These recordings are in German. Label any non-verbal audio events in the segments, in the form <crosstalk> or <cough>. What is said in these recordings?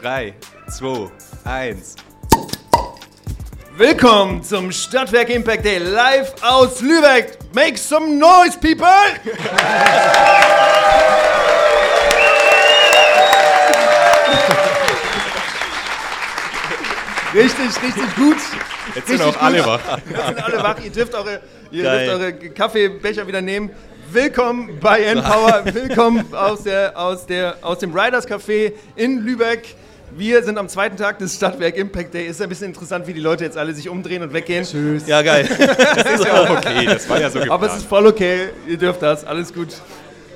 3, 2, 1. Willkommen zum Stadtwerk Impact Day live aus Lübeck. Make some noise, people! richtig, richtig gut. Jetzt sind Richtig auch alle gut. wach. Jetzt sind alle wach. Ihr dürft eure, ihr dürft eure Kaffeebecher wieder nehmen. Willkommen bei Empower. <laughs> Willkommen aus, der, aus, der, aus dem Riders Café in Lübeck. Wir sind am zweiten Tag des Stadtwerk Impact Day. Ist ein bisschen interessant, wie die Leute jetzt alle sich umdrehen und weggehen. Tschüss. Ja, geil. <laughs> Das ist ja auch okay, das war ja so geplant. Aber es ist voll okay. Ihr dürft das. Alles gut.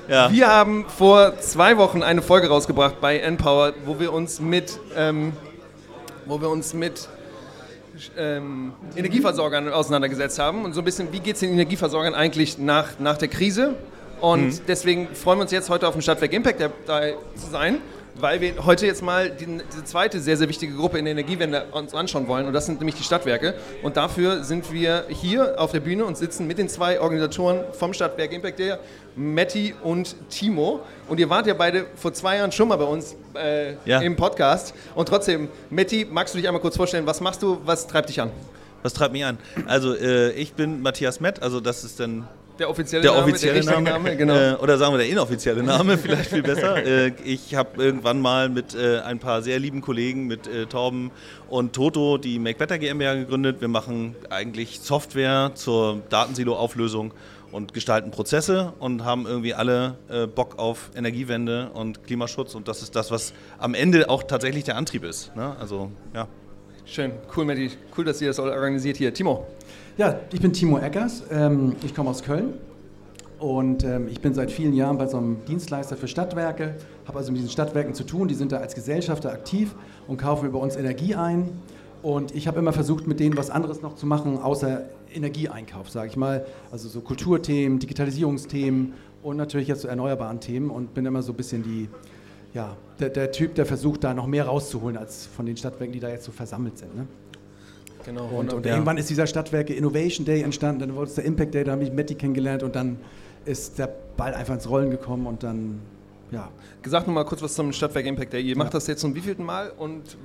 Ja. Wir haben vor zwei Wochen eine Folge rausgebracht bei Empower, wo wir uns mit, ähm, wo wir uns mit ähm, Energieversorgern auseinandergesetzt haben und so ein bisschen, wie geht es den Energieversorgern eigentlich nach, nach der Krise? Und deswegen freuen wir uns jetzt heute auf dem Stadtwerk Impact dabei zu sein, weil wir heute jetzt mal die, diese zweite sehr, sehr wichtige Gruppe in der Energiewende uns anschauen wollen und das sind nämlich die Stadtwerke. Und dafür sind wir hier auf der Bühne und sitzen mit den zwei Organisatoren vom Stadtwerk Impact Day, Matti und Timo. Und ihr wart ja beide vor zwei Jahren schon mal bei uns äh, Ja. im Podcast. Und trotzdem, Matti, magst du dich einmal kurz vorstellen, was machst du, was treibt dich an? Was treibt mich an? Also, äh, ich bin Matthias Mett, also das ist dann Der offizielle der Name, offizielle der Name, Name, genau. äh, oder sagen wir der inoffizielle Name, <laughs> vielleicht viel besser. äh, ich habe irgendwann mal mit äh, ein paar sehr lieben Kollegen, mit äh, Torben und Toto, die Make Better GmbH gegründet. Wir machen eigentlich Software zur Datensilo-Auflösung und gestalten Prozesse und haben irgendwie alle äh, Bock auf Energiewende und Klimaschutz und das ist das, was am Ende auch tatsächlich der Antrieb ist. Ne? Also, ja. Schön, cool, Matti. Cool, dass ihr das organisiert hier. Timo. Ja, ich bin Timo Eckers, ähm, ich komme aus Köln und ähm, ich bin seit vielen Jahren bei so einem Dienstleister für Stadtwerke, habe also mit diesen Stadtwerken zu tun, die sind da als Gesellschafter aktiv und kaufen über uns Energie ein und ich habe immer versucht, mit denen was anderes noch zu machen, außer Energieeinkauf, sage ich mal, also so Kulturthemen, Digitalisierungsthemen und natürlich jetzt so erneuerbaren Themen und bin immer so ein bisschen die, ja, der, der Typ, der versucht, da noch mehr rauszuholen als von den Stadtwerken, die da jetzt so versammelt sind. Ne? Genau. Und, und Ja. irgendwann ist dieser Stadtwerke Innovation Day entstanden, dann wurde es der Impact Day, da habe ich Matti kennengelernt und dann ist der Ball einfach ins Rollen gekommen und dann, ja. Gesagt noch mal kurz was zum Stadtwerk Impact Day. Ihr macht das jetzt zum wievielten Mal und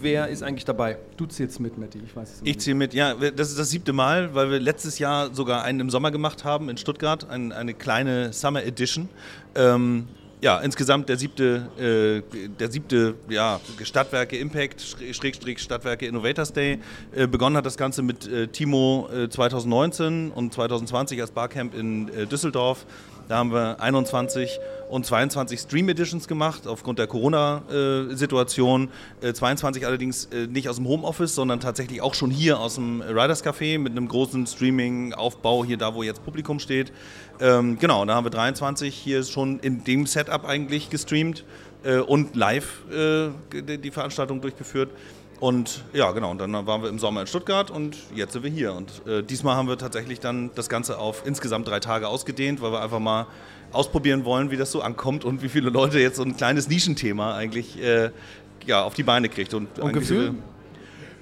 wer ist eigentlich dabei? Du zählst mit, Matti, ich weiß es Ich ziehe mit, ja, das ist das siebte Mal, weil wir letztes Jahr sogar einen im Sommer gemacht haben in Stuttgart, ein, eine kleine Summer Edition. Ähm, ja, insgesamt der siebte, äh, der siebte ja, Stadtwerke Impact, Schräg- Schrägstrich Stadtwerke Innovators Day. Äh, begonnen hat das Ganze mit äh, Timo äh, 2019 und 2020 als Barcamp in äh, Düsseldorf. Da haben wir 21 und 22 Stream Editions gemacht aufgrund der Corona-Situation. Äh, 22 allerdings äh, nicht aus dem Homeoffice, sondern tatsächlich auch schon hier aus dem Riders Café mit einem großen Streaming-Aufbau hier da, wo jetzt Publikum steht. Ähm, genau, da haben wir 23 hier schon in dem Setup eigentlich gestreamt äh, und live äh, die Veranstaltung durchgeführt. Und ja, genau, und dann waren wir im Sommer in Stuttgart und jetzt sind wir hier. Und äh, diesmal haben wir tatsächlich dann das Ganze auf insgesamt drei Tage ausgedehnt, weil wir einfach mal ausprobieren wollen, wie das so ankommt und wie viele Leute jetzt so ein kleines Nischenthema eigentlich äh, ja, auf die Beine kriegt. Und, Und Gefühl?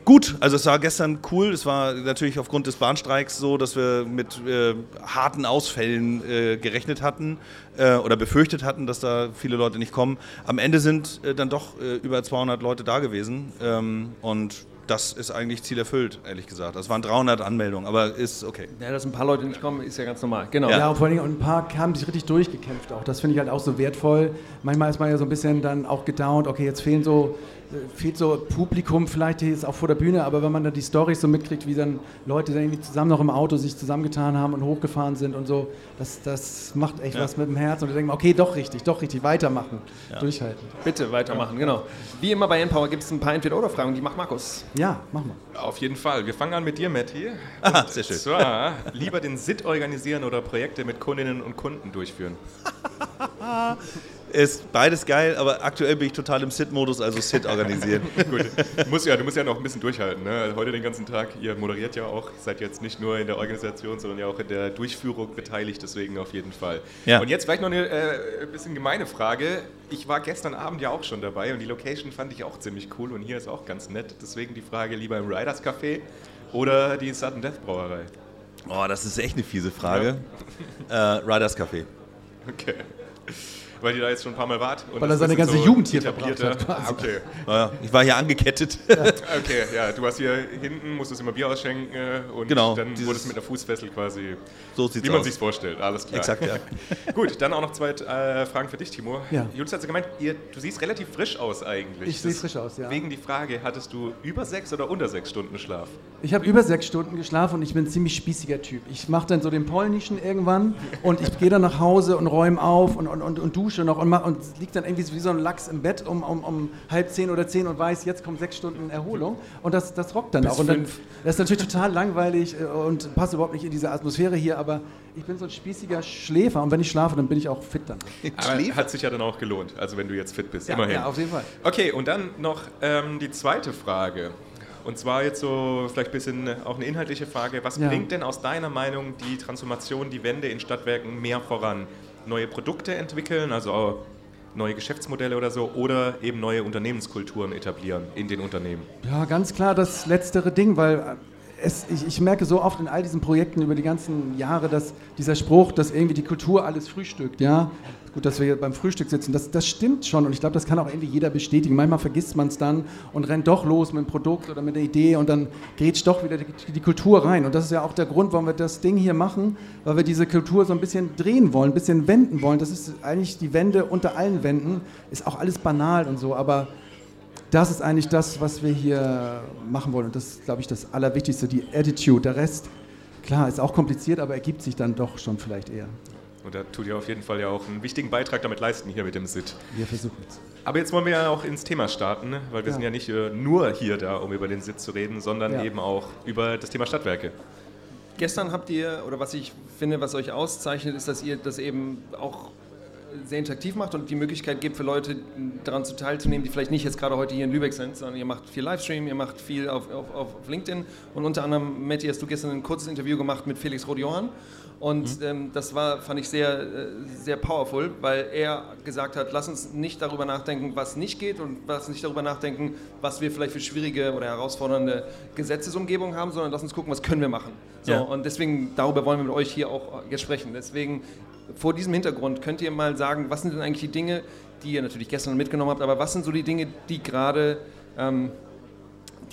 Gut, also es war gestern cool. Es war natürlich aufgrund des Bahnstreiks so, dass wir mit äh, harten Ausfällen äh, gerechnet hatten äh, oder befürchtet hatten, dass da viele Leute nicht kommen. Am Ende sind äh, dann doch äh, über 200 Leute da gewesen ähm, und das ist eigentlich Ziel erfüllt, ehrlich gesagt. Das waren 300 Anmeldungen, aber ist okay. Ja, dass ein paar Leute nicht kommen, ist ja ganz normal. Genau. Ja, und vor allen Dingen ein paar haben sich richtig durchgekämpft auch. Das finde ich halt auch so wertvoll. Manchmal ist man ja so ein bisschen dann auch gedownt, okay, jetzt fehlen so, fehlt so Publikum vielleicht hier jetzt auch vor der Bühne, aber wenn man dann die Storys so mitkriegt, wie dann Leute dann irgendwie zusammen noch im Auto sich zusammengetan haben und hochgefahren sind und so, das, das macht echt Ja. was mit dem Herz und da denkt man, okay, doch richtig, doch richtig, weitermachen, durchhalten. Bitte weitermachen, genau. Wie immer bei Empower gibt es ein paar Entweder-Oder-Fragen, die macht Markus. Ja, machen wir. Auf jeden Fall. Wir fangen an mit dir, Matti. <laughs> Aha, sehr schön. Und zwar lieber den SIT organisieren oder Projekte mit Kundinnen und Kunden durchführen. <laughs> Ist beides geil, aber aktuell bin ich total im Sit-Modus, also Sit organisieren. <laughs> Gut, du musst, ja, du musst ja noch ein bisschen durchhalten. Ne? Heute den ganzen Tag, ihr moderiert ja auch, seid jetzt nicht nur in der Organisation, sondern ja auch in der Durchführung beteiligt, deswegen auf jeden Fall. Ja. Und jetzt vielleicht noch eine äh, bisschen gemeine Frage. Ich war gestern Abend ja auch schon dabei und die Location fand ich auch ziemlich cool und hier ist auch ganz nett. Deswegen die Frage lieber im Riders Café oder die Sudden Death Brauerei. Oh, das ist echt eine fiese Frage. Äh, Riders Café. Okay. Weil ihr da jetzt schon ein paar Mal wart. weil er seine ganze so Jugend hier verbracht hat. Ah, okay. Naja, ich war hier angekettet. <laughs> okay, ja, du warst hier hinten, musstest immer Bier ausschenken äh, und genau, dann wurde es mit einer Fußfessel quasi, so wie man sich vorstellt. Alles klar. Exakt, ja. <laughs> Gut, dann auch noch zwei äh, Fragen für dich, Timo. Ja. Julius hat gemeint, ihr, du siehst relativ frisch aus eigentlich. Ich sehe frisch aus, ja. Wegen die Frage, hattest du über sechs oder unter sechs Stunden Schlaf? Ich habe über sechs Stunden geschlafen und ich bin ein ziemlich spießiger Typ. Ich mache dann so den polnischen irgendwann und ich gehe dann nach Hause und räume auf und, und, und, und dusche noch und, mach, und liegt dann irgendwie wie so ein Lachs im Bett um, um, um halb zehn oder zehn und weiß, jetzt kommen sechs Stunden Erholung und das, das rockt dann Bis auch. Und dann, das ist natürlich total langweilig äh, und passt überhaupt nicht in diese Atmosphäre hier, aber ich bin so ein spießiger Schläfer und wenn ich schlafe, dann bin ich auch fit dann. <laughs> Aber hat sich ja dann auch gelohnt, also wenn du jetzt fit bist, Ja, immerhin. ja, auf jeden Fall. Okay, und dann noch ähm, die zweite Frage. Und zwar jetzt so vielleicht ein bisschen auch eine inhaltliche Frage. Was Ja. bringt denn aus deiner Meinung die Transformation, die Wende in Stadtwerken mehr voran? Neue Produkte entwickeln, also neue Geschäftsmodelle oder so, oder eben neue Unternehmenskulturen etablieren in den Unternehmen? Ja, ganz klar das letztere Ding, weil es, ich, ich merke so oft in all diesen Projekten über die ganzen Jahre, dass dieser Spruch, dass irgendwie die Kultur alles frühstückt, ja. Gut, dass wir hier beim Frühstück sitzen, das, das stimmt schon und ich glaube, das kann auch irgendwie jeder bestätigen. Manchmal vergisst man es dann und rennt doch los mit einem Produkt oder mit einer Idee und dann grätscht doch wieder die, die Kultur rein. Und das ist ja auch der Grund, warum wir das Ding hier machen, weil wir diese Kultur so ein bisschen drehen wollen, ein bisschen wenden wollen. Das ist eigentlich die Wende unter allen Wänden, ist auch alles banal und so, aber das ist eigentlich das, was wir hier machen wollen. Und das ist, glaube ich, das Allerwichtigste, die Attitude. Der Rest, klar, ist auch kompliziert, aber ergibt sich dann doch schon vielleicht eher. Und da tut ihr auf jeden Fall ja auch einen wichtigen Beitrag damit leisten hier mit dem SIT. Wir versuchen es. Aber jetzt wollen wir ja auch ins Thema starten, weil wir Ja. sind ja nicht äh, nur hier da, um über den SIT zu reden, sondern Ja. eben auch über das Thema Stadtwerke. Gestern habt ihr, oder was ich finde, was euch auszeichnet, ist, dass ihr das eben auch sehr interaktiv macht und die Möglichkeit gibt für Leute daran zu teilzunehmen, die vielleicht nicht jetzt gerade heute hier in Lübeck sind, sondern ihr macht viel Livestream, ihr macht viel auf, auf, auf LinkedIn. Und unter anderem, Matti, hast du gestern ein kurzes Interview gemacht mit Felix Rodiorn und ähm, das war, fand ich sehr, äh, sehr powerful, weil er gesagt hat, lass uns nicht darüber nachdenken, was nicht geht und lass uns nicht darüber nachdenken, was wir vielleicht für schwierige oder herausfordernde Gesetzesumgebungen haben, sondern lass uns gucken, was können wir machen. So, Ja. und deswegen, darüber wollen wir mit euch hier auch jetzt sprechen. Deswegen, vor diesem Hintergrund, könnt ihr mal sagen, was sind denn eigentlich die Dinge, die ihr natürlich gestern mitgenommen habt, aber was sind so die Dinge, die gerade, ähm,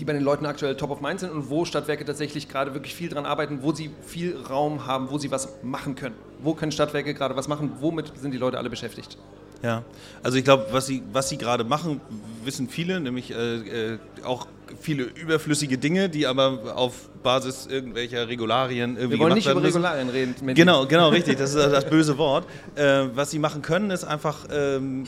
die bei den Leuten aktuell top of mind sind und wo Stadtwerke tatsächlich gerade wirklich viel dran arbeiten, wo sie viel Raum haben, wo sie was machen können? Wo können Stadtwerke gerade was machen? Womit sind die Leute alle beschäftigt? Ja, also ich glaube, was sie, was sie gerade machen, wissen viele, nämlich äh, äh, auch viele überflüssige Dinge, die aber auf Basis irgendwelcher Regularien irgendwie Wir wollen nicht über. Regularien reden. Matti. Genau, genau, richtig. Das ist das böse Wort. Äh, was sie machen können, ist einfach ähm,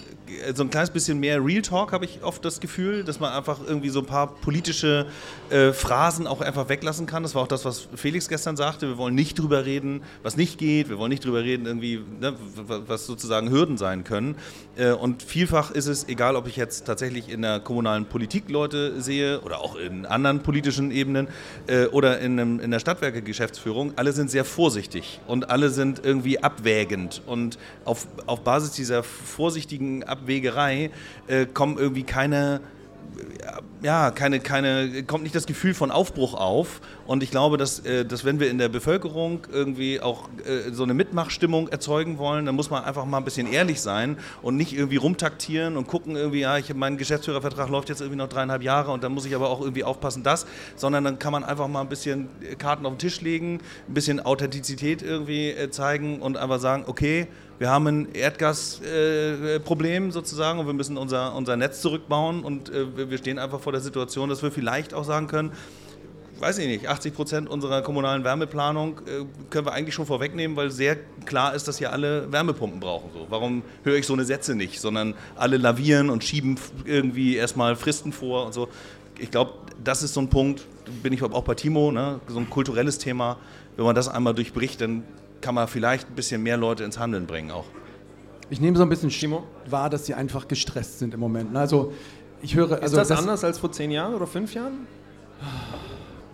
so ein kleines bisschen mehr Real Talk, habe ich oft das Gefühl, dass man einfach irgendwie so ein paar politische äh, Phrasen auch einfach weglassen kann. Das war auch das, was Felix gestern sagte. Wir wollen nicht drüber reden, was nicht geht. Wir wollen nicht drüber reden, irgendwie, ne, was sozusagen Hürden sein können. Äh, und vielfach ist es, egal ob ich jetzt tatsächlich in der kommunalen Politik Leute sehe oder auch in anderen politischen Ebenen äh, oder in, einem, in der Stadtwerke-Geschäftsführung, alle sind sehr vorsichtig und alle sind irgendwie abwägend. Und auf, auf Basis dieser vorsichtigen Abwägerei äh, kommen irgendwie keine ja, keine, keine, kommt nicht das Gefühl von Aufbruch auf. Und ich glaube, dass, äh, dass wenn wir in der Bevölkerung irgendwie auch äh, so eine Mitmachstimmung erzeugen wollen, dann muss man einfach mal ein bisschen ehrlich sein und nicht irgendwie rumtaktieren und gucken irgendwie, ja, ich, mein Geschäftsführervertrag läuft jetzt irgendwie noch dreieinhalb Jahre und dann muss ich aber auch irgendwie aufpassen, das, sondern dann kann man einfach mal ein bisschen äh, Karten auf den Tisch legen, ein bisschen Authentizität irgendwie zeigen und einfach sagen, okay, wir haben ein Erdgasproblem äh, sozusagen und wir müssen unser, unser Netz zurückbauen und äh, wir- stehen einfach vor der Situation, dass wir vielleicht auch sagen können, weiß ich nicht, 80 Prozent unserer kommunalen Wärmeplanung äh, können wir eigentlich schon vorwegnehmen, weil sehr klar ist, dass hier alle Wärmepumpen brauchen. So. Warum höre ich so eine Sätze nicht, sondern alle lavieren und schieben irgendwie erstmal Fristen vor und so. Ich glaube, das ist so ein Punkt, bin ich auch bei Timo, ne? so ein kulturelles Thema. Wenn man das einmal durchbricht, dann kann man vielleicht ein bisschen mehr Leute ins Handeln bringen auch. Ich nehme so ein bisschen Timo? wahr, dass sie einfach gestresst sind im Moment. ne? Also ich höre, Ist also das, anders als vor zehn Jahren oder fünf Jahren?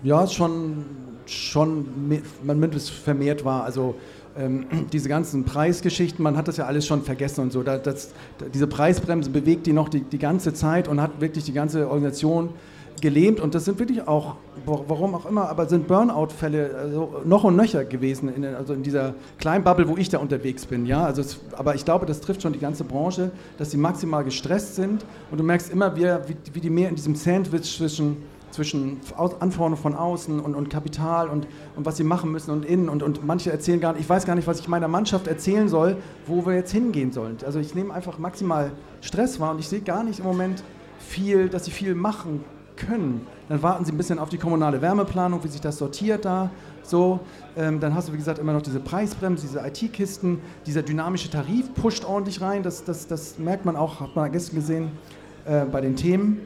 Ja, schon, schon man nimmt es vermehrt wahr. Also ähm, <clears throat> diese ganzen Preisgeschichten, man hat das ja alles schon vergessen und so. Da, das, da, diese Preisbremse bewegt die noch die, die ganze Zeit und hat wirklich die ganze Organisation gelähmt und das sind wirklich auch, warum auch immer, aber sind Burnout-Fälle also noch und nöcher gewesen, in, also in dieser kleinen Bubble, wo ich da unterwegs bin. Ja? Also es, aber ich glaube, das trifft schon die ganze Branche, dass sie maximal gestresst sind und du merkst immer, wie, wie die mehr in diesem Sandwich zwischen zwischen Anforderungen von außen und, und Kapital und, und was sie machen müssen und innen und, und manche erzählen gar nicht, ich weiß gar nicht, was ich meiner Mannschaft erzählen soll, wo wir jetzt hingehen sollen. Also ich nehme einfach maximal Stress wahr und ich sehe gar nicht im Moment viel, dass sie viel machen können. Dann warten sie ein bisschen auf die kommunale Wärmeplanung, wie sich das sortiert da. So, ähm, dann hast du, wie gesagt, immer noch diese Preisbremse, diese IT-Kisten, dieser dynamische Tarif pusht ordentlich rein. Das, das, das merkt man auch, hat man gestern gesehen äh, bei den Themen.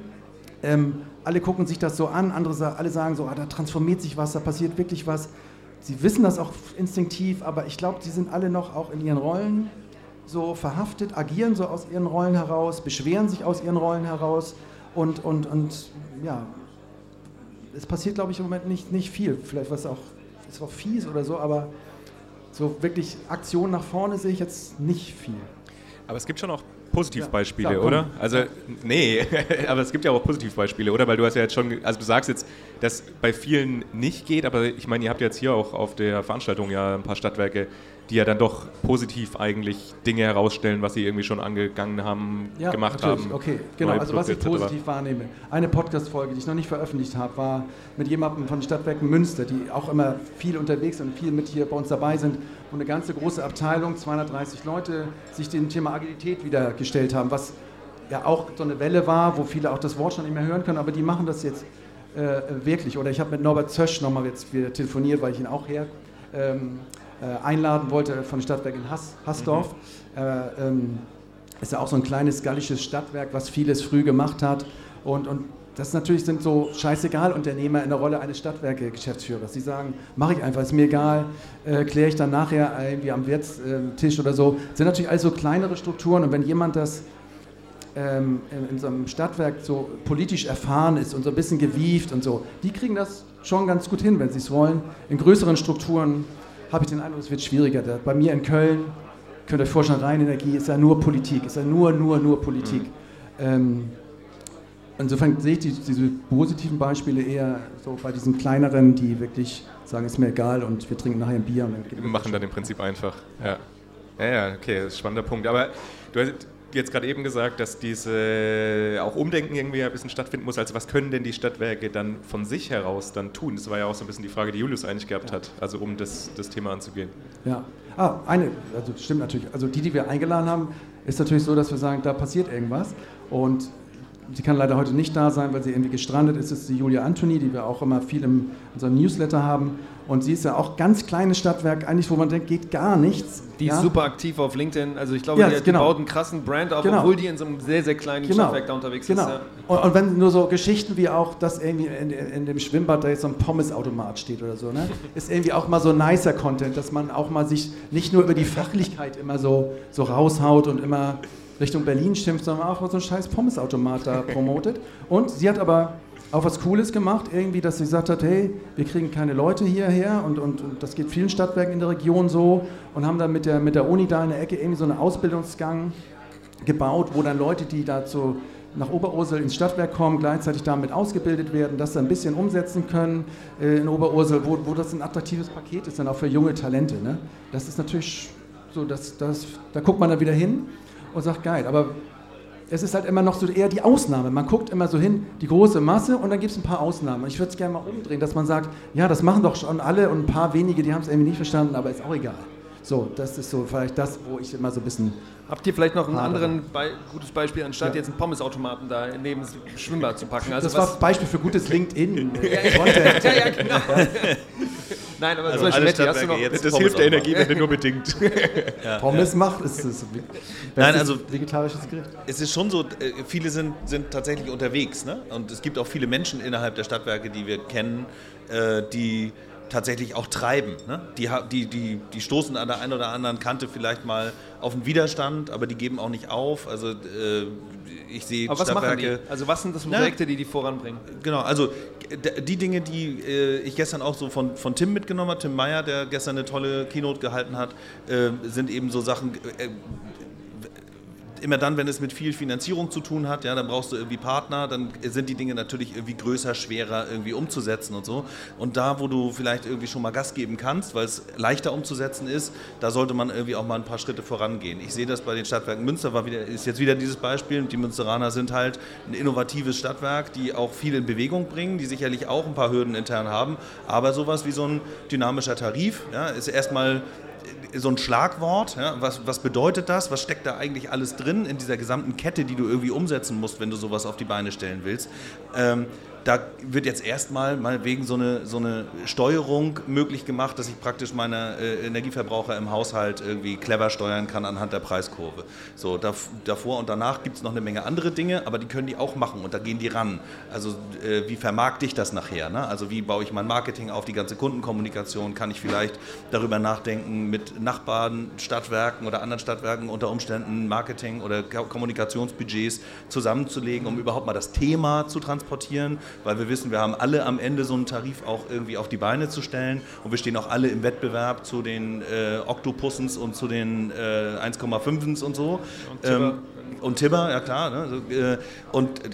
Ähm, alle gucken sich das so an, andere alle sagen so, ah, da transformiert sich was, da passiert wirklich was. Sie wissen das auch instinktiv, aber ich glaube, sie sind alle noch auch in ihren Rollen so verhaftet, agieren so aus ihren Rollen heraus, beschweren sich aus ihren Rollen heraus und, und, und ja, es passiert, glaube ich, im Moment nicht, nicht viel. Vielleicht was auch, ist auch fies oder so, aber so wirklich Aktion nach vorne sehe ich jetzt nicht viel. Aber es gibt schon auch Positivbeispiele, ja, oder? Also, nee, <laughs> aber es gibt ja auch Positivbeispiele, oder? Weil du hast ja jetzt schon, also du sagst jetzt, dass bei vielen nicht geht, aber ich meine, ihr habt jetzt hier auch auf der Veranstaltung ja ein paar Stadtwerke die ja dann doch positiv eigentlich Dinge herausstellen, was sie irgendwie schon angegangen haben, ja, gemacht natürlich. haben. Okay, genau. Also was ich positiv wahrnehme. Eine Podcast-Folge, die ich noch nicht veröffentlicht habe, war mit jemandem von Stadtwerken Münster, die auch immer viel unterwegs und viel mit hier bei uns dabei sind, wo eine ganze große Abteilung, 230 Leute, sich dem Thema Agilität wieder gestellt haben, was ja auch so eine Welle war, wo viele auch das Wort schon nicht mehr hören können, aber die machen das jetzt äh, wirklich. Oder ich habe mit Norbert Zösch nochmal jetzt wieder telefoniert, weil ich ihn auch her ähm, äh, einladen wollte von Stadtwerk in Hass, Hassdorf. Mhm. Äh, ähm, ist ja auch so ein kleines gallisches Stadtwerk, was vieles früh gemacht hat. Und, und das natürlich sind so scheißegal Unternehmer in der Rolle eines Stadtwerke-Geschäftsführers. Die sagen, mache ich einfach, ist mir egal, äh, kläre ich dann nachher irgendwie am Wirtstisch oder so. Das sind natürlich alles so kleinere Strukturen und wenn jemand das ähm, in, in, so einem Stadtwerk so politisch erfahren ist und so ein bisschen gewieft und so, die kriegen das schon ganz gut hin, wenn sie es wollen. In größeren Strukturen habe ich den Eindruck, es wird schwieriger. Bei mir in Köln, könnt ihr euch vorstellen, Rheinenergie ist ja nur Politik, ist ja nur, nur, nur Politik. Mhm. Ähm, insofern sehe ich die, diese positiven Beispiele eher so bei diesen kleineren, die wirklich sagen, ist mir egal und wir trinken nachher ein Bier. Und dann wir machen dann im Prinzip einfach. Ja. ja, ja, okay, das ist ein spannender Punkt. Aber du hast, jetzt gerade eben gesagt, dass diese auch Umdenken irgendwie ein bisschen stattfinden muss. Also was können denn die Stadtwerke dann von sich heraus dann tun? Das war ja auch so ein bisschen die Frage, die Julius eigentlich gehabt hat, also um das, das Thema anzugehen. Ja, ah, eine, also stimmt natürlich. Also die, die wir eingeladen haben, ist natürlich so, dass wir sagen, da passiert irgendwas. Und sie kann leider heute nicht da sein, weil sie irgendwie gestrandet ist. Das ist die Julia Anthony, die wir auch immer viel in unserem Newsletter haben. Und sie ist ja auch ganz kleines Stadtwerk, eigentlich, wo man denkt, geht gar nichts. Die ja? ist super aktiv auf LinkedIn. Also ich glaube, ja, die, genau. die baut einen krassen Brand auf, genau. obwohl die in so einem sehr, sehr kleinen genau. Stadtwerk da unterwegs genau. ist. Ja. Und, und, wenn nur so Geschichten wie auch, dass irgendwie in, in, dem Schwimmbad da jetzt so ein Pommesautomat steht oder so, ne? ist irgendwie auch mal so nicer Content, dass man auch mal sich nicht nur über die Fachlichkeit immer so, so raushaut und immer Richtung Berlin schimpft, sondern auch so einen scheiß Pommesautomat da promotet. Und sie hat aber auch was Cooles gemacht, irgendwie, dass sie gesagt hat, hey, wir kriegen keine Leute hierher und, und, und das geht vielen Stadtwerken in der Region so und haben dann mit der, mit der Uni da in der Ecke irgendwie so einen Ausbildungsgang gebaut, wo dann Leute, die dazu nach Oberursel ins Stadtwerk kommen, gleichzeitig damit ausgebildet werden, das ein bisschen umsetzen können äh, in Oberursel, wo, wo das ein attraktives Paket ist, dann auch für junge Talente. Ne? Das ist natürlich so, dass, dass, da guckt man dann wieder hin und sagt, geil, aber es ist halt immer noch so eher die Ausnahme. Man guckt immer so hin, die große Masse und dann gibt es ein paar Ausnahmen. Ich würde es gerne mal umdrehen, dass man sagt, ja, das machen doch schon alle und ein paar wenige, die haben es irgendwie nicht verstanden, aber ist auch egal. So, das ist so vielleicht das, wo ich immer so ein bisschen. Habt ihr vielleicht noch ein anderes Be gutes Beispiel, anstatt ja. jetzt einen Pommesautomaten da neben das Schwimmbad zu packen? Also das war das Beispiel für gutes <laughs> LinkedIn. ja, ja, genau. <laughs> Nein, aber also zum Beispiel, hast du noch jetzt das hilft der Energie, wenn nur bedingt. <laughs> ja, Pommes macht, ist es Nein, also vegetarisches Gericht. Es ist schon so, äh, viele sind, sind tatsächlich unterwegs, ne? Und es gibt auch viele Menschen innerhalb der Stadtwerke, die wir kennen, äh, die tatsächlich auch treiben. Ne? Die, die, die, die stoßen an der einen oder anderen Kante vielleicht mal auf einen Widerstand, aber die geben auch nicht auf. Also äh, ich sehe aber was Stadtwerke. Machen die? Also was sind das Projekte, die die voranbringen? Genau, also die Dinge, die äh, ich gestern auch so von, von Tim mitgenommen habe, Tim Meyer, der gestern eine tolle Keynote gehalten hat, äh, sind eben so Sachen, äh, immer dann, wenn es mit viel Finanzierung zu tun hat, ja, dann brauchst du irgendwie Partner, dann sind die Dinge natürlich irgendwie größer, schwerer irgendwie umzusetzen und so. Und da, wo du vielleicht irgendwie schon mal Gas geben kannst, weil es leichter umzusetzen ist, da sollte man irgendwie auch mal ein paar Schritte vorangehen. Ich sehe das bei den Stadtwerken Münster, war wieder, ist jetzt wieder dieses Beispiel. Die Münsteraner sind halt ein innovatives Stadtwerk, die auch viel in Bewegung bringen, die sicherlich auch ein paar Hürden intern haben, aber sowas wie so ein dynamischer Tarif ja, ist erstmal so ein Schlagwort. Ja? Was, was bedeutet das? Was steckt da eigentlich alles drin in dieser gesamten Kette, die du irgendwie umsetzen musst, wenn du sowas auf die Beine stellen willst? Ähm, da wird jetzt erstmal mal wegen so eine, so eine Steuerung möglich gemacht, dass ich praktisch meine äh, Energieverbraucher im Haushalt irgendwie clever steuern kann anhand der Preiskurve. So, da, davor und danach gibt es noch eine Menge andere Dinge, aber die können die auch machen und da gehen die ran. Also äh, wie vermarkte ich das nachher? Ne? Also wie baue ich mein Marketing auf, die ganze Kundenkommunikation? Kann ich vielleicht darüber nachdenken, mit Nachbarn, Stadtwerken oder anderen Stadtwerken unter Umständen Marketing oder Kommunikationsbudgets zusammenzulegen, um überhaupt mal das Thema zu transportieren? Weil wir wissen, wir haben alle am Ende so einen Tarif auch irgendwie auf die Beine zu stellen und wir stehen auch alle im Wettbewerb zu den äh, Octopussens und zu den äh, 1,5s und so. Und Tibber, ähm, und Tibber ja klar. Ne? Äh, und äh,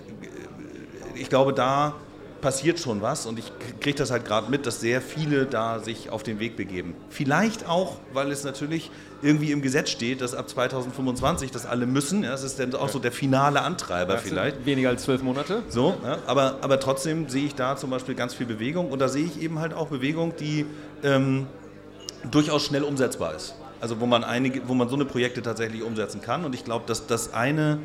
ich glaube, da passiert schon was und ich kriege das halt gerade mit, dass sehr viele da sich auf den Weg begeben. Vielleicht auch, weil es natürlich irgendwie im Gesetz steht, dass ab 2025 das alle müssen. Ja, das ist dann auch so der finale Antreiber das vielleicht. Weniger als zwölf Monate. So, ja, aber, aber trotzdem sehe ich da zum Beispiel ganz viel Bewegung und da sehe ich eben halt auch Bewegung, die ähm, durchaus schnell umsetzbar ist. Also wo man einige, wo man so eine Projekte tatsächlich umsetzen kann. Und ich glaube, dass das eine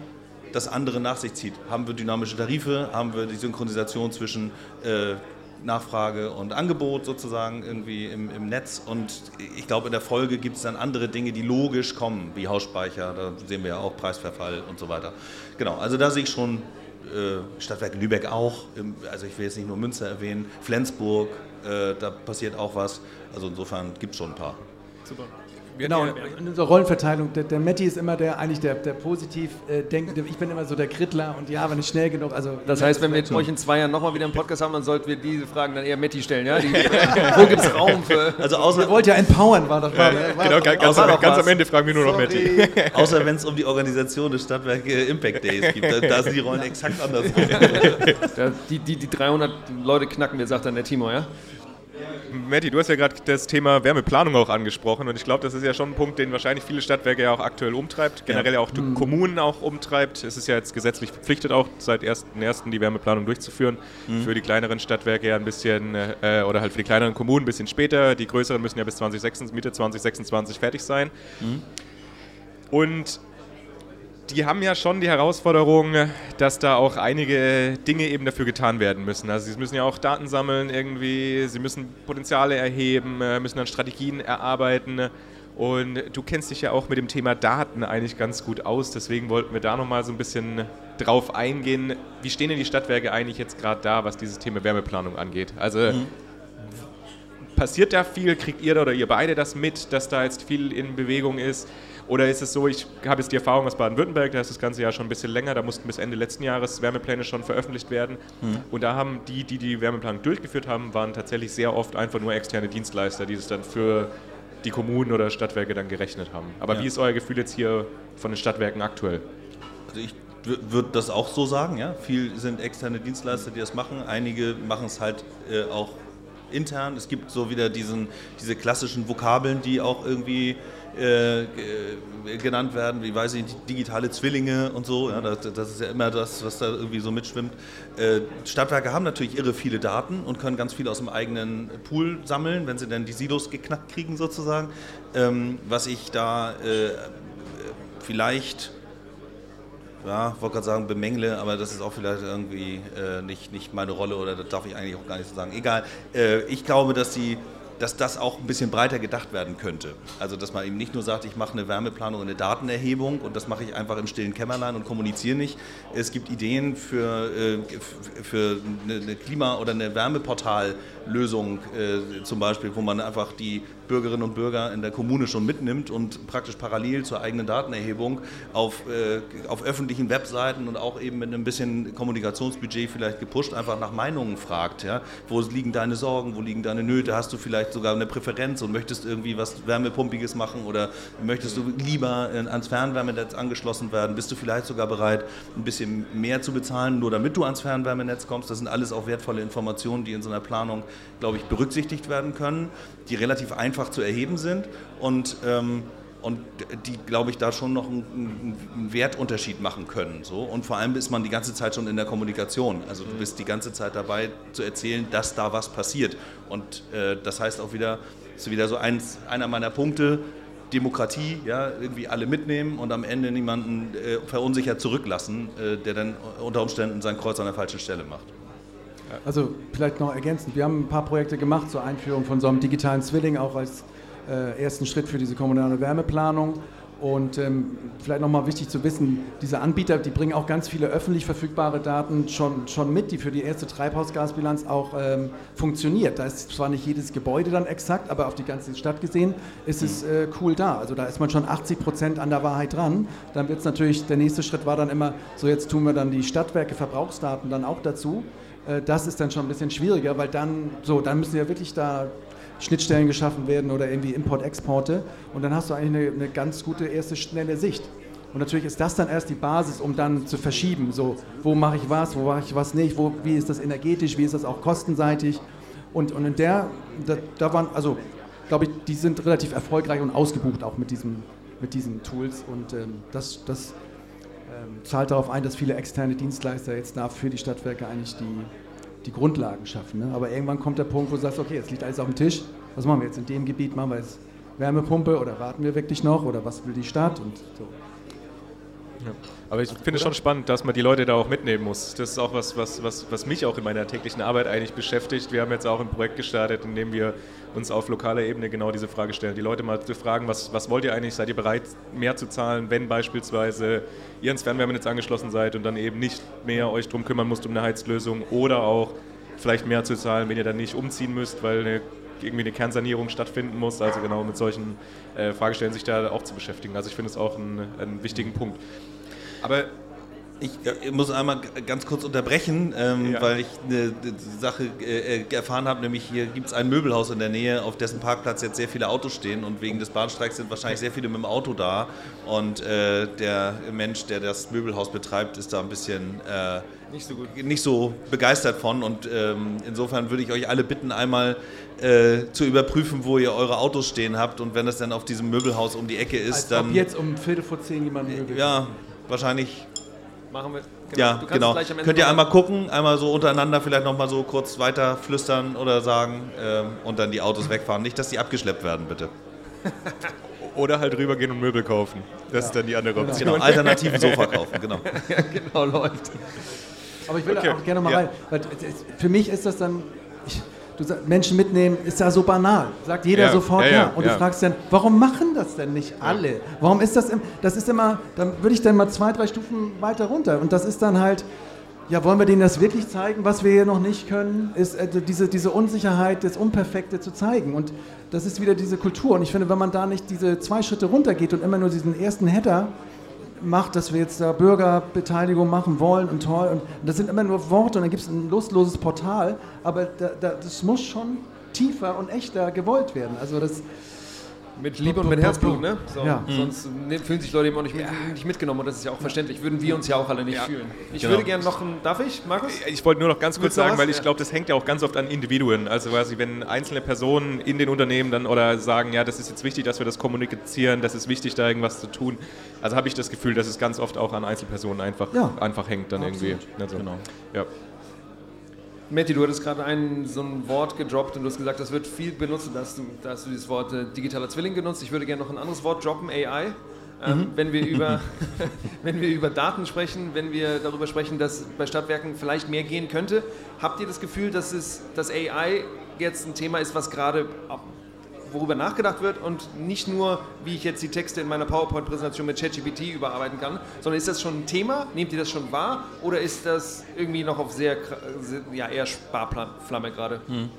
das andere nach sich zieht. Haben wir dynamische Tarife, haben wir die Synchronisation zwischen äh, Nachfrage und Angebot sozusagen irgendwie im, im Netz. Und ich glaube, in der Folge gibt es dann andere Dinge, die logisch kommen, wie Hausspeicher, da sehen wir ja auch Preisverfall und so weiter. Genau, also da sehe ich schon äh, Stadtwerk Lübeck auch, also ich will jetzt nicht nur Münster erwähnen, Flensburg, äh, da passiert auch was. Also insofern gibt es schon ein paar. Super. Genau, in unserer Rollenverteilung, der, der Matti ist immer der eigentlich der, der positiv äh, denkende, ich bin immer so der Krittler und ja, aber nicht schnell genug. Also, das heißt, wenn wir jetzt euch in zwei Jahren nochmal wieder einen Podcast haben, dann sollten wir diese Fragen dann eher Matti stellen, ja? Die, <laughs> wo gibt es Raum für... Also außer, Ihr wollt ja empowern, war das war, war, Genau, ganz, ganz, am, ganz am Ende fragen wir nur noch Matti. <laughs> außer wenn es um die Organisation des Stadtwerk Impact Days geht, da, da sind die Rollen exakt anders. <laughs> die, die, die 300 Leute knacken wir, sagt dann der Timo, ja? Matti, du hast ja gerade das Thema Wärmeplanung auch angesprochen und ich glaube, das ist ja schon ein Punkt, den wahrscheinlich viele Stadtwerke ja auch aktuell umtreibt, generell ja. auch die mhm. Kommunen auch umtreibt. Es ist ja jetzt gesetzlich verpflichtet auch seit 1.1. die Wärmeplanung durchzuführen. Mhm. Für die kleineren Stadtwerke ja ein bisschen, äh, oder halt für die kleineren Kommunen ein bisschen später. Die größeren müssen ja bis 2026, Mitte 2026 fertig sein. Mhm. Und die haben ja schon die Herausforderung, dass da auch einige Dinge eben dafür getan werden müssen. Also sie müssen ja auch Daten sammeln irgendwie, sie müssen Potenziale erheben, äh, müssen dann Strategien erarbeiten. Und du kennst dich ja auch mit dem Thema Daten eigentlich ganz gut aus, deswegen wollten wir da nochmal so ein bisschen drauf eingehen. Wie stehen denn die Stadtwerke eigentlich jetzt gerade da, was dieses Thema Wärmeplanung angeht? Also mhm. passiert da viel? Kriegt ihr oder ihr beide das mit, dass da jetzt viel in Bewegung ist? Oder ist es so, ich habe jetzt die Erfahrung aus Baden-Württemberg, da ist das ganze Jahr schon ein bisschen länger, da mussten bis Ende letzten Jahres Wärmepläne schon veröffentlicht werden. Mhm. Und da haben die, die die Wärmeplanung durchgeführt haben, waren tatsächlich sehr oft einfach nur externe Dienstleister, die es dann für die Kommunen oder Stadtwerke dann gerechnet haben. Aber ja. wie ist euer Gefühl jetzt hier von den Stadtwerken aktuell? Also ich würde das auch so sagen, ja. Viel sind externe Dienstleister, die das machen. Einige machen es halt äh, auch intern. Es gibt so wieder diesen, diese klassischen Vokabeln, die auch irgendwie äh, genannt werden, wie weiß ich, digitale Zwillinge und so. Ja, das, das, ist ja immer das, was da irgendwie so mitschwimmt. Äh, Stadtwerke haben natürlich irre viele Daten und können ganz viel aus dem eigenen Pool sammeln, wenn sie dann die Silos geknackt kriegen sozusagen. Ähm, was ich da äh, vielleicht ja, wollte gerade sagen, bemängle, aber das ist auch vielleicht irgendwie äh, nicht, nicht meine Rolle oder das darf ich eigentlich auch gar nicht so sagen. Egal, äh, ich glaube, dass die dass das auch ein bisschen breiter gedacht werden könnte. Also dass man eben nicht nur sagt, ich mache eine Wärmeplanung und eine Datenerhebung und das mache ich einfach im stillen Kämmerlein und kommuniziere nicht. Es gibt Ideen für, äh, für eine Klima- oder eine Wärmeportallösung äh, zum Beispiel, wo man einfach die Bürgerinnen und Bürger in der Kommune schon mitnimmt und praktisch parallel zur eigenen Datenerhebung auf, äh, auf öffentlichen Webseiten und auch eben mit einem bisschen Kommunikationsbudget vielleicht gepusht einfach nach Meinungen fragt. Ja? Wo liegen deine Sorgen, wo liegen deine Nöte? Hast du vielleicht sogar eine Präferenz und möchtest irgendwie was Wärmepumpiges machen oder möchtest du lieber ans Fernwärmenetz angeschlossen werden? Bist du vielleicht sogar bereit, ein bisschen mehr zu bezahlen, nur damit du ans Fernwärmenetz kommst? Das sind alles auch wertvolle Informationen, die in so einer Planung, glaube ich, berücksichtigt werden können, die relativ einfach zu erheben sind und ähm, und die, glaube ich, da schon noch einen, einen, Wertunterschied machen können. So. Und vor allem ist man die ganze Zeit schon in der Kommunikation. Also du bist die ganze Zeit dabei zu erzählen, dass da was passiert. Und äh, das heißt auch wieder, ist wieder so eins, einer meiner Punkte, Demokratie, ja, irgendwie alle mitnehmen und am Ende niemanden äh, verunsichert zurücklassen, äh, der dann unter Umständen sein Kreuz an der falschen Stelle macht. Also vielleicht noch ergänzend, wir haben ein paar Projekte gemacht zur Einführung von so einem digitalen Zwilling, auch als äh, ersten Schritt für diese kommunale Wärmeplanung. Und ähm, vielleicht nochmal wichtig zu wissen, diese Anbieter, die bringen auch ganz viele öffentlich verfügbare Daten schon, schon mit, die für die erste Treibhausgasbilanz auch ähm, funktioniert. Da ist zwar nicht jedes Gebäude dann exakt, aber auf die ganze Stadt gesehen ist es äh, cool da. Also da ist man schon 80 Prozent an der Wahrheit dran. Dann wird es natürlich, der nächste Schritt war dann immer, so jetzt tun wir dann die Stadtwerke Verbrauchsdaten dann auch dazu. Äh, das ist dann schon ein bisschen schwieriger, weil dann, so, dann müssen wir wirklich da Schnittstellen geschaffen werden oder irgendwie Import-Exporte. Und dann hast du eigentlich eine, eine, ganz gute erste schnelle Sicht. Und natürlich ist das dann erst die Basis, um dann zu verschieben. So, wo mache ich was, wo mache ich was nicht, wo, wie ist das energetisch, wie ist das auch kostenseitig. Und, und in der, da, da waren, also glaube ich, die sind relativ erfolgreich und ausgebucht auch mit, diesem, mit diesen Tools. Und ähm, das, das zahlt darauf ein, dass viele externe Dienstleister jetzt da für die Stadtwerke eigentlich die, die Grundlagen schaffen. Ne? Aber irgendwann kommt der Punkt, wo du sagst, okay, jetzt liegt alles auf dem Tisch. Was machen wir jetzt in dem Gebiet? Machen wir jetzt Wärmepumpe oder warten wir wirklich noch oder was will die Stadt und so. Ja. Aber ich finde es schon spannend, dass man die Leute da auch mitnehmen muss. Das ist auch was, was, was, was mich auch in meiner täglichen Arbeit eigentlich beschäftigt. Wir haben jetzt auch ein Projekt gestartet, in dem wir uns auf lokaler Ebene genau diese Frage stellen. Die Leute mal zu fragen, was, was wollt ihr eigentlich? Seid ihr bereit, mehr zu zahlen, wenn beispielsweise ihr ins Fernwärmenetz angeschlossen seid und dann eben nicht mehr euch darum kümmern müsst um eine Heizlösung oder auch vielleicht mehr zu zahlen, wenn ihr dann nicht umziehen müsst, weil eine irgendwie eine Kernsanierung stattfinden muss. Also genau mit solchen äh, Fragestellen sich da auch zu beschäftigen. Also ich finde es auch einen, einen wichtigen Punkt. Aber ich, ich, muss einmal ganz kurz unterbrechen, ähm, ja. weil ich eine, eine Sache äh, erfahren habe, nämlich hier gibt es ein Möbelhaus in der Nähe, auf dessen Parkplatz jetzt sehr viele Autos stehen und wegen des Bahnstreiks sind wahrscheinlich sehr viele mit dem Auto da und äh, der Mensch, der das Möbelhaus betreibt, ist da ein bisschen äh, nicht, so nicht, so begeistert von und ähm, insofern würde ich euch alle bitten, einmal äh, zu überprüfen, wo ihr eure Autos stehen habt und wenn das dann auf diesem Möbelhaus um die Ecke ist, Als dann... Ob jetzt um Viertel vor zehn jemand Möbel... Ja, wahrscheinlich Machen wir. Genau. Ja, genau. Könnt ihr einmal gucken, einmal so untereinander vielleicht nochmal so kurz weiter flüstern oder sagen ähm, und dann die Autos wegfahren. Nicht, dass die abgeschleppt werden, bitte. <laughs> oder halt rübergehen und Möbel kaufen. Das ja. ist dann die andere genau. Option. Genau, alternativen Sofa kaufen, <laughs> genau. ja, genau, läuft. Aber ich will okay. auch gerne mal ja. rein, weil für mich ist das dann, ich, du sagst, Menschen mitnehmen, ist ja so banal. Sagt jeder ja, sofort ja. ja. Und du fragst dann, warum machen das denn nicht alle? Warum ist das, im, das ist immer, dann würde ich dann mal zwei, drei Stufen weiter runter. Und das ist dann halt, ja, wollen wir denen das wirklich zeigen, was wir hier noch nicht können? Ist äh, diese, diese Unsicherheit, das Unperfekte zu zeigen. Und das ist wieder diese Kultur. Und ich finde, wenn man da nicht diese zwei Schritte runtergeht und immer nur diesen ersten Header macht, dass wir jetzt da Bürgerbeteiligung machen wollen und toll. Und das sind immer nur Worte und dann gibt es ein lustloses Portal, aber da, da, das muss schon tiefer und echter gewollt werden. Also das, mit Liebe und mit Herzblut, ne? So, ja. Sonst mhm. fühlen sich Leute eben auch nicht, mit, nicht, mitgenommen und das ist ja auch verständlich. Würden wir uns ja auch alle nicht ja. fühlen. Ich genau. würde gerne noch ein. Darf ich, Markus? Ich wollte nur noch ganz kurz sagen, weil ich glaube, das hängt ja auch ganz oft an Individuen. Also quasi, wenn einzelne Personen in den Unternehmen dann oder sagen, ja, das ist jetzt wichtig, dass wir das kommunizieren, das ist wichtig, da irgendwas zu tun. Also habe ich das Gefühl, dass es ganz oft auch an Einzelpersonen einfach, ja. einfach hängt dann Absolut. irgendwie. Also, genau. Ja. Matti, du hattest gerade ein, so ein Wort gedroppt und du hast gesagt, das wird viel benutzt und da hast du, da hast du dieses Wort äh, digitaler Zwilling genutzt. Ich würde gerne noch ein anderes Wort droppen, AI. Ähm, mhm. wenn, wir über, <laughs> wenn wir über Daten sprechen, wenn wir darüber sprechen, dass bei Stadtwerken vielleicht mehr gehen könnte, habt ihr das Gefühl, dass, es, dass AI jetzt ein Thema ist, was gerade worüber nachgedacht wird und nicht nur, wie ich jetzt die Texte in meiner PowerPoint-Präsentation mit ChatGPT überarbeiten kann, sondern ist das schon ein Thema? Nehmt ihr das schon wahr oder ist das irgendwie noch auf sehr, ja, eher Sparflamme gerade? Hm.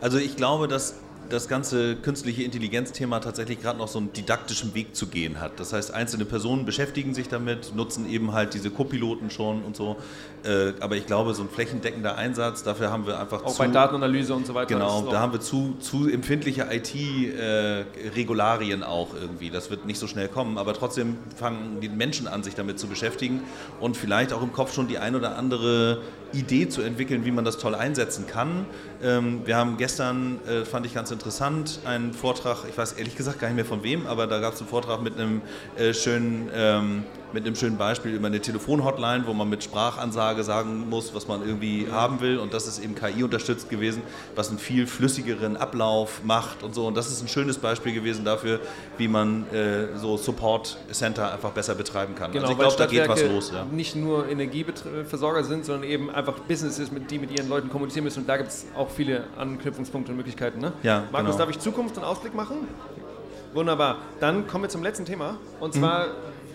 Also ich glaube, dass das ganze künstliche Intelligenz-Thema tatsächlich gerade noch so einen didaktischen Weg zu gehen hat. Das heißt, einzelne Personen beschäftigen sich damit, nutzen eben halt diese Co-Piloten schon und so. Äh, aber ich glaube, so ein flächendeckender Einsatz, dafür haben wir einfach Auch zu... bei Datenanalyse und so weiter. Genau, da haben wir zu, zu empfindliche IT-Regularien auch irgendwie. Das wird nicht so schnell kommen, aber trotzdem fangen die Menschen an, sich damit zu beschäftigen und vielleicht auch im Kopf schon die ein oder andere Idee zu entwickeln, wie man das toll einsetzen kann. Ähm, wir haben gestern, äh, fand ich ganz interessant, einen Vortrag, ich weiß ehrlich gesagt gar nicht mehr von wem, aber da gab es einen Vortrag mit einem äh, schönen ähm, mit einem schönen Beispiel über eine Telefonhotline, wo man mit Sprachansage sagen muss, was man irgendwie haben will. Und das ist eben KI unterstützt gewesen, was einen viel flüssigeren Ablauf macht und so. Und das ist ein schönes Beispiel gewesen dafür, wie man äh, so Support Center einfach besser betreiben kann. Genau, also ich glaube, da geht was los. Ja. nicht nur Energieversorger sind, sondern eben einfach Businesses, mit, die mit ihren Leuten kommunizieren müssen. Und da gibt es auch viele Anknüpfungspunkte und Möglichkeiten. Ne? Ja, Markus, genau. darf ich Zukunft und Ausblick machen? Wunderbar. Dann kommen wir zum letzten Thema. Und Mhm.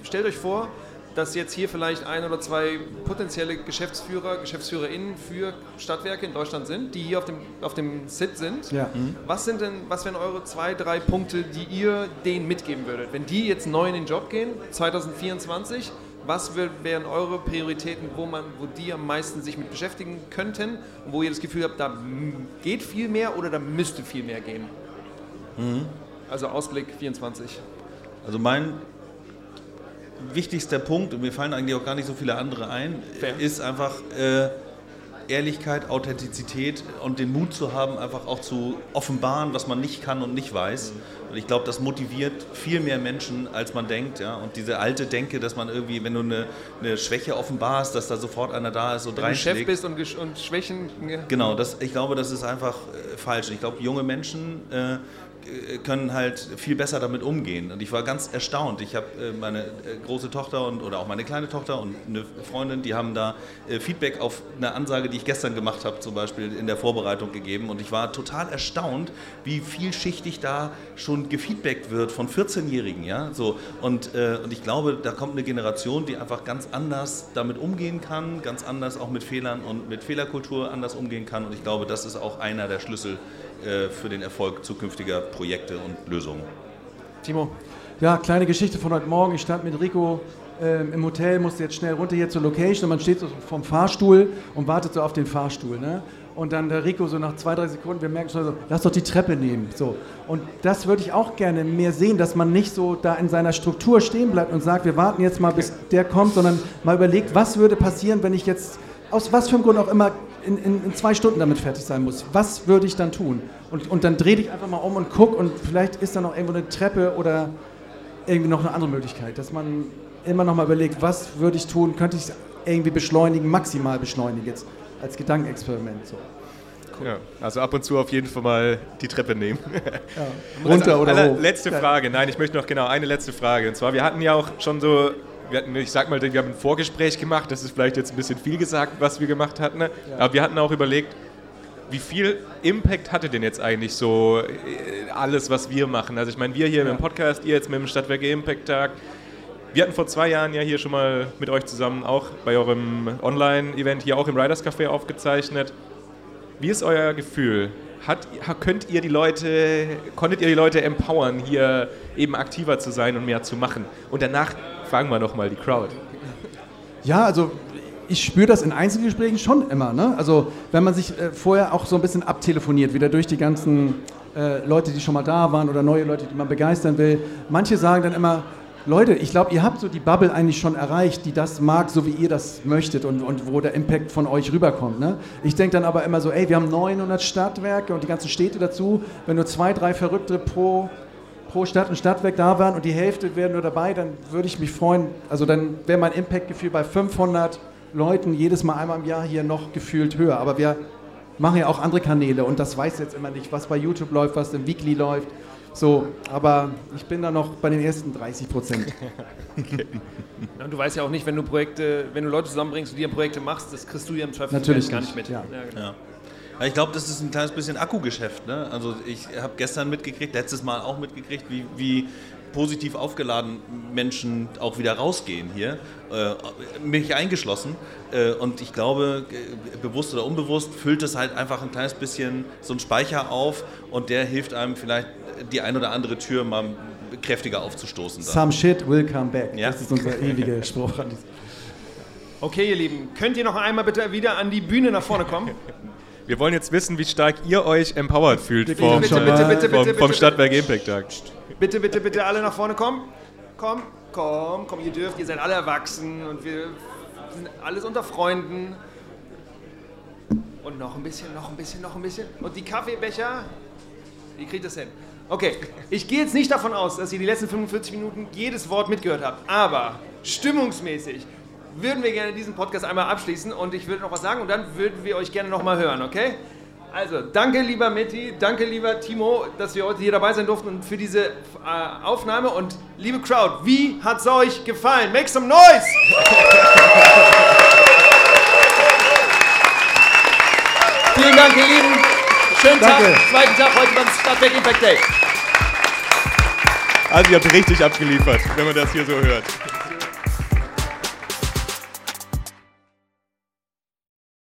Stellt euch vor, dass jetzt hier vielleicht ein oder zwei potenzielle Geschäftsführer, GeschäftsführerInnen für Stadtwerke in Deutschland sind, die hier auf dem, auf dem Sit sind. Ja. Was sind denn, was wären eure zwei, drei Punkte, die ihr denen mitgeben würdet? Wenn die jetzt neu in den Job gehen, 2024, was wär- wären eure Prioritäten, wo, man, wo die am meisten sich mit beschäftigen könnten und wo ihr das Gefühl habt, da geht viel mehr oder da müsste viel mehr gehen? Also Ausblick 24. Also mein wichtigster Punkt, und mir fallen eigentlich auch gar nicht so viele andere ein, Fair. ist einfach äh, Ehrlichkeit, Authentizität und den Mut zu haben, einfach auch zu offenbaren, was man nicht kann und nicht weiß. Und ich glaube, das motiviert viel mehr Menschen, als man denkt. Ja? Und diese alte Denke, dass man irgendwie, wenn du eine, eine Schwäche offenbarst, dass da sofort einer da ist und Wenn du Chef reinschlägt. bist und, und Schwächen. Genau, das, ich glaube, das ist einfach äh, falsch. Ich glaube, junge Menschen äh, können halt viel besser damit umgehen. Und ich war ganz erstaunt. Ich habe äh, meine äh, große Tochter und, oder auch meine kleine Tochter und eine Freundin, die haben da äh, Feedback auf eine Ansage, die ich gestern gemacht habe, zum Beispiel in der Vorbereitung gegeben. Und ich war total erstaunt, wie vielschichtig da schon gefeedbackt wird von 14-Jährigen. Ja? So, und, und ich glaube, da kommt eine Generation, die einfach ganz anders damit umgehen kann, ganz anders auch mit Fehlern und mit Fehlerkultur anders umgehen kann. Und ich glaube, das ist auch einer der Schlüssel für den Erfolg zukünftiger Projekte und Lösungen. Timo, Ja, kleine Geschichte von heute Morgen. Ich stand mit Rico ähm, im Hotel, musste jetzt schnell runter hier zur Location und man steht so vom Fahrstuhl und wartet so auf den Fahrstuhl. Ne? Und dann der Rico so nach zwei, drei Sekunden, wir merken schon so, lass doch die Treppe nehmen. So. Und das würde ich auch gerne mehr sehen, dass man nicht so da in seiner Struktur stehen bleibt und sagt, wir warten jetzt mal, bis der kommt, sondern mal überlegt, was würde passieren, wenn ich jetzt aus was für einem Grund auch immer in, in, in zwei Stunden damit fertig sein muss. Was würde ich dann tun? Und, und dann dreh dich einfach mal um und guck und vielleicht ist da noch irgendwo eine Treppe oder irgendwie noch eine andere Möglichkeit, dass man immer noch mal überlegt, was würde ich tun, könnte ich es irgendwie beschleunigen, maximal beschleunigen jetzt als Gedankenexperiment. So. Ja, also ab und zu auf jeden Fall mal die Treppe nehmen. <laughs> Runter also, oder hoch. Letzte Ja. Frage. Nein, ich möchte noch genau eine letzte Frage. Und zwar, wir hatten ja auch schon so, wir hatten, ich sag mal, wir haben ein Vorgespräch gemacht. Das ist vielleicht jetzt ein bisschen viel gesagt, was wir gemacht hatten. Ne? Aber wir hatten auch überlegt, wie viel Impact hatte denn jetzt eigentlich so äh, alles, was wir machen? Also ich meine, wir hier mit dem Podcast, ihr jetzt mit dem Stadtwerke Impact Tag. Wir hatten vor zwei Jahren ja hier schon mal mit euch zusammen auch bei eurem Online-Event hier auch im Riders Café aufgezeichnet. Wie ist euer Gefühl? Hat, ha- könnt ihr die Leute, konntet ihr die Leute empowern, hier eben aktiver zu sein und mehr zu machen? Und danach fragen wir nochmal die Crowd. Ja, also ich spüre das in Einzelgesprächen schon immer. Ne? Also wenn man sich äh, vorher auch so ein bisschen abtelefoniert, wieder durch die ganzen äh, Leute, die schon mal da waren oder neue Leute, die man begeistern will. Manche sagen dann immer, Leute, ich glaube, ihr habt so die Bubble eigentlich schon erreicht, die das mag, so wie ihr das möchtet und, und wo der Impact von euch rüberkommt. Ne? Ich denke dann aber immer so, ey, wir haben 900 Stadtwerke und die ganzen Städte dazu. Wenn nur zwei, drei Verrückte pro pro Stadt und Stadtwerk da waren und die Hälfte wären nur dabei, dann würde ich mich freuen. Also dann wäre mein Impact-Gefühl bei 500 Leuten jedes Mal einmal im Jahr hier noch gefühlt höher. Aber wir machen ja auch andere Kanäle und das weiß jetzt immer nicht, was bei YouTube läuft, was im Weekly läuft. So, aber ich bin da noch bei den ersten 30 Prozent. <laughs> Ja, und du weißt ja auch nicht, wenn du Projekte, wenn du Leute zusammenbringst und dir Projekte machst, das kriegst du ja im Zweifel Natürlich gar nicht, mit. ja. genau. Ja. Ja, ich glaube, das ist ein kleines bisschen Akkugeschäft. Ne? Also ich habe gestern mitgekriegt, letztes Mal auch mitgekriegt, wie, wie positiv aufgeladen Menschen auch wieder rausgehen hier, äh, mich eingeschlossen. Äh, und ich glaube, äh, bewusst oder unbewusst füllt es halt einfach ein kleines bisschen so einen Speicher auf und der hilft einem vielleicht die ein oder andere Tür mal kräftiger aufzustoßen. Dann. Some shit will come back. Ja. Das ist unser ewiger <laughs> Spruch an diesem. Okay, ihr Lieben, könnt ihr noch einmal bitte wieder an die Bühne nach vorne kommen? <laughs> Wir wollen jetzt wissen, wie stark ihr euch empowered fühlt bitte, vom, bitte, bitte, bitte, vom, bitte, vom Stadtwerk Impact Tag. Bitte, bitte, bitte alle nach vorne kommen. Komm, komm, komm, ihr dürft, ihr seid alle erwachsen und wir sind alles unter Freunden. Und noch ein bisschen, noch ein bisschen, noch ein bisschen. Und die Kaffeebecher, ihr kriegt das hin. Okay, ich gehe jetzt nicht davon aus, dass ihr die letzten 45 Minuten jedes Wort mitgehört habt, aber stimmungsmäßig würden wir gerne diesen Podcast einmal abschließen und ich würde noch was sagen und dann würden wir euch gerne noch mal hören, okay? Also, danke lieber Metti, danke lieber Timo, dass wir heute hier dabei sein durften und für diese äh, Aufnahme und liebe Crowd, wie hat es euch gefallen? Make some noise! <laughs> Vielen Dank, ihr Lieben. Schönen Danke. Tag, zweiten Tag heute beim Stadtwerk Impact Day. Also ihr habt richtig abgeliefert, wenn man das hier so hört.